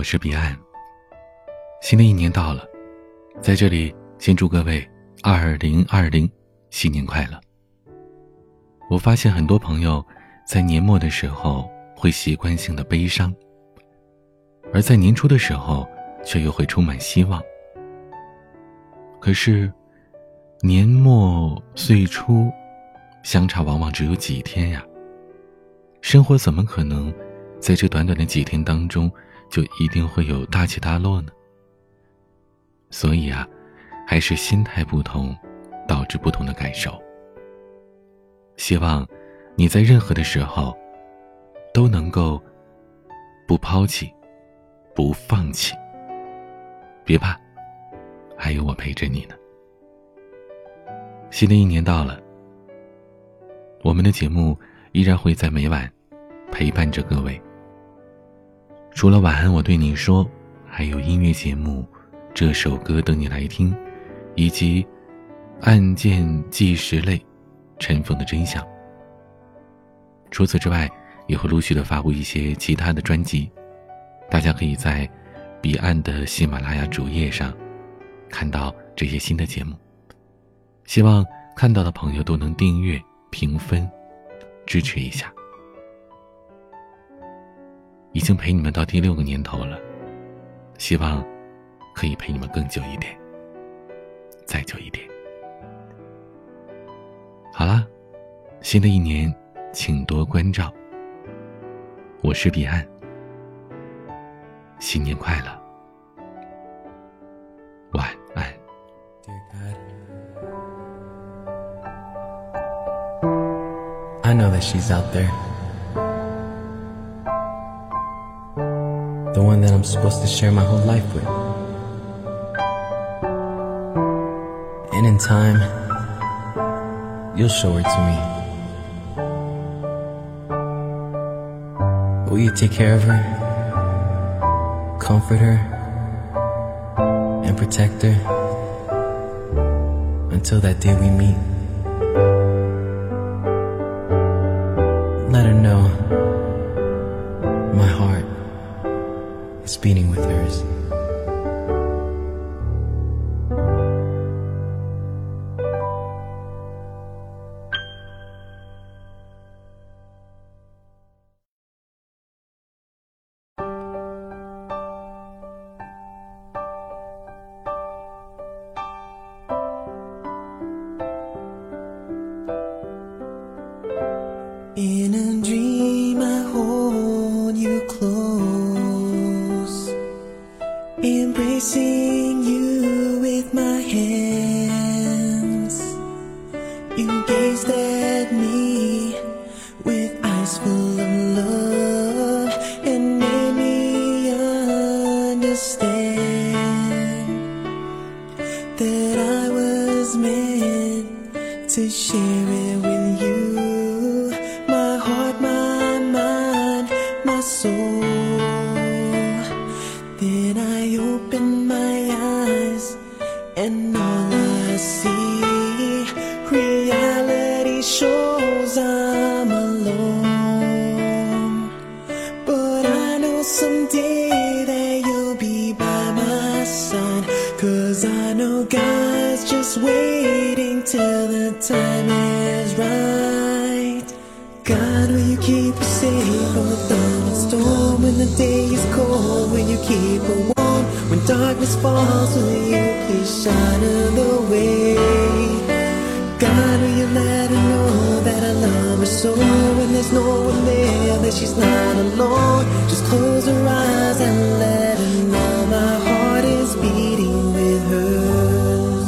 我是彼岸。新的一年到了，在这里先祝各位二零二零新年快乐。我发现很多朋友在年末的时候会习惯性的悲伤，而在年初的时候却又会充满希望。可是，年末岁初，相差往往只有几天呀。生活怎么可能在这短短的几天当中？就一定会有大起大落呢。所以啊，还是心态不同，导致不同的感受。希望你在任何的时候都能够不抛弃，不放弃。别怕，还有我陪着你呢。新的一年到了，我们的节目依然会在每晚陪伴着各位。除了晚安，我对你说，还有音乐节目，这首歌等你来听，以及案件纪实类，尘封的真相。除此之外，也会陆续的发布一些其他的专辑，大家可以在彼岸的喜马拉雅主页上看到这些新的节目。希望看到的朋友都能订阅、评分，支持一下。已经陪你们到第六个年头了，希望可以陪你们更久一点，再久一点。好啦，新的一年，请多关照。我是彼岸，新年快乐，晚安。I know that she's out there. The one that I'm supposed to share my whole life with. And in time, you'll show her to me. Will you take care of her, comfort her, and protect her until that day we meet? Speeding with hers. In a dream, I hold you close, embracing you with my hands. You gazed at me with eyes full of love and made me understand that I was meant to share it with you. See reality shows I'm alone. But I know someday that you'll be by my side. Cause I know God's just waiting till the time is right. God, will you keep us safe from the storm when the day is cold? Will you keep her warm when darkness falls? Will you the way? God, will you let her know that I love her so? When there's no one there, that she's not alone. Just close her eyes and let her know my heart is beating with hers.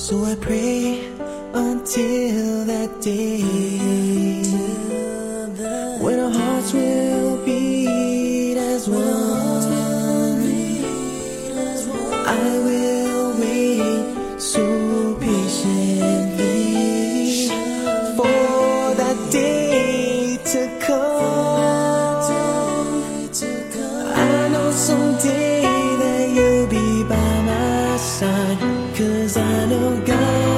So I pray until that day when our hearts will beat as one. I will wait so patiently for that day to come. I know someday that you'll be by my side. Cause I know God's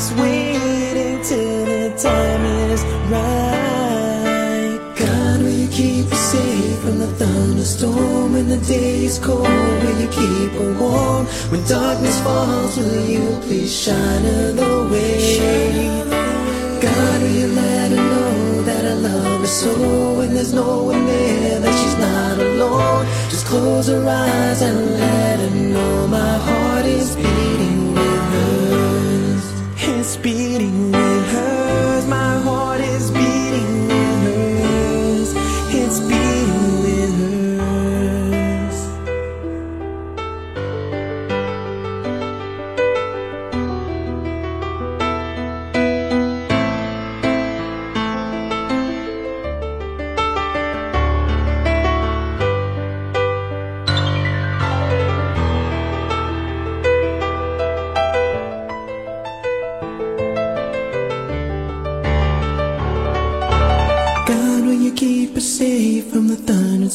just waiting till the time is right. God, will you keep us safe from the thunderstorm when the day is cold? Will you keep her warm when darkness falls? Will you please shine the way? God, will you let her know that I love her so? When there's no one there, that she's not alone. Just close her eyes and let her know my heart is beating. It's